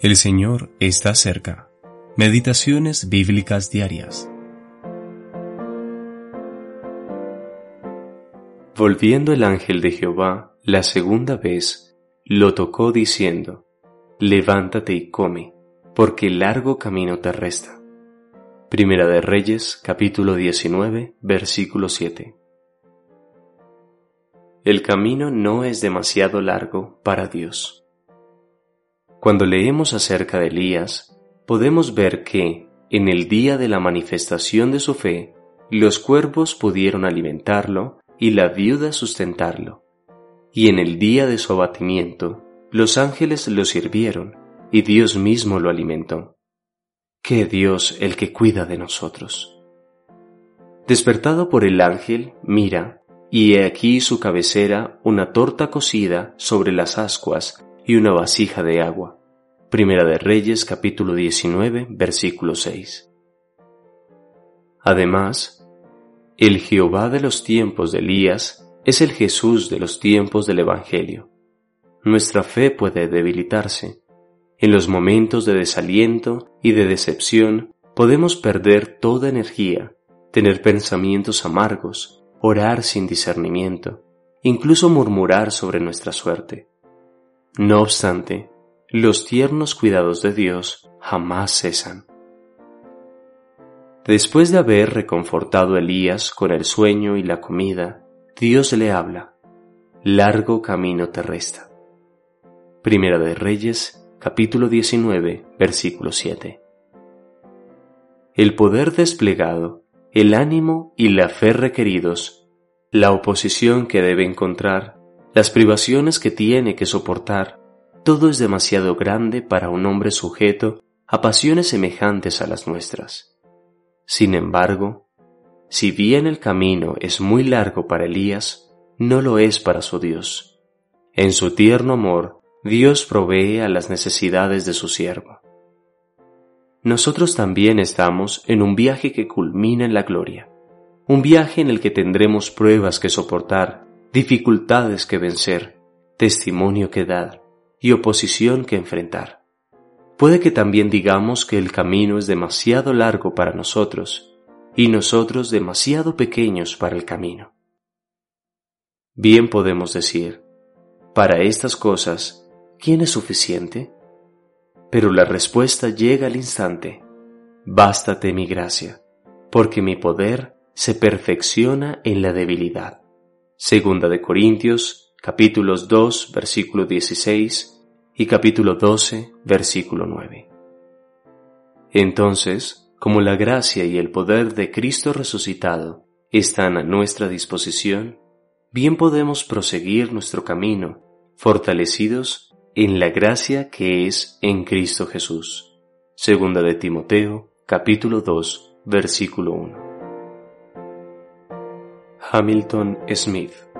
El Señor está cerca. Meditaciones bíblicas diarias. Volviendo el ángel de Jehová la segunda vez, lo tocó diciendo, Levántate y come, porque largo camino te resta. Primera de Reyes, capítulo 19, versículo 7. El camino no es demasiado largo para Dios. Cuando leemos acerca de Elías, podemos ver que, en el día de la manifestación de su fe, los cuervos pudieron alimentarlo y la viuda sustentarlo. Y en el día de su abatimiento, los ángeles lo sirvieron y Dios mismo lo alimentó. ¡Qué Dios el que cuida de nosotros! Despertado por el ángel, mira, y he aquí su cabecera una torta cocida sobre las ascuas y una vasija de agua. Primera de Reyes capítulo 19 versículo 6. Además, el Jehová de los tiempos de Elías es el Jesús de los tiempos del Evangelio. Nuestra fe puede debilitarse. En los momentos de desaliento y de decepción podemos perder toda energía, tener pensamientos amargos, orar sin discernimiento, incluso murmurar sobre nuestra suerte. No obstante, los tiernos cuidados de Dios jamás cesan. Después de haber reconfortado a Elías con el sueño y la comida, Dios le habla, largo camino te resta. Primera de Reyes, capítulo 19, versículo 7. El poder desplegado, el ánimo y la fe requeridos, la oposición que debe encontrar, las privaciones que tiene que soportar, todo es demasiado grande para un hombre sujeto a pasiones semejantes a las nuestras. Sin embargo, si bien el camino es muy largo para Elías, no lo es para su Dios. En su tierno amor, Dios provee a las necesidades de su siervo. Nosotros también estamos en un viaje que culmina en la gloria, un viaje en el que tendremos pruebas que soportar dificultades que vencer, testimonio que dar y oposición que enfrentar. Puede que también digamos que el camino es demasiado largo para nosotros y nosotros demasiado pequeños para el camino. Bien podemos decir, para estas cosas, ¿quién es suficiente? Pero la respuesta llega al instante, bástate mi gracia, porque mi poder se perfecciona en la debilidad. Segunda de Corintios, capítulos 2, versículo 16 y capítulo 12, versículo 9. Entonces, como la gracia y el poder de Cristo resucitado están a nuestra disposición, bien podemos proseguir nuestro camino, fortalecidos en la gracia que es en Cristo Jesús. Segunda de Timoteo, capítulo 2, versículo 1. Hamilton Smith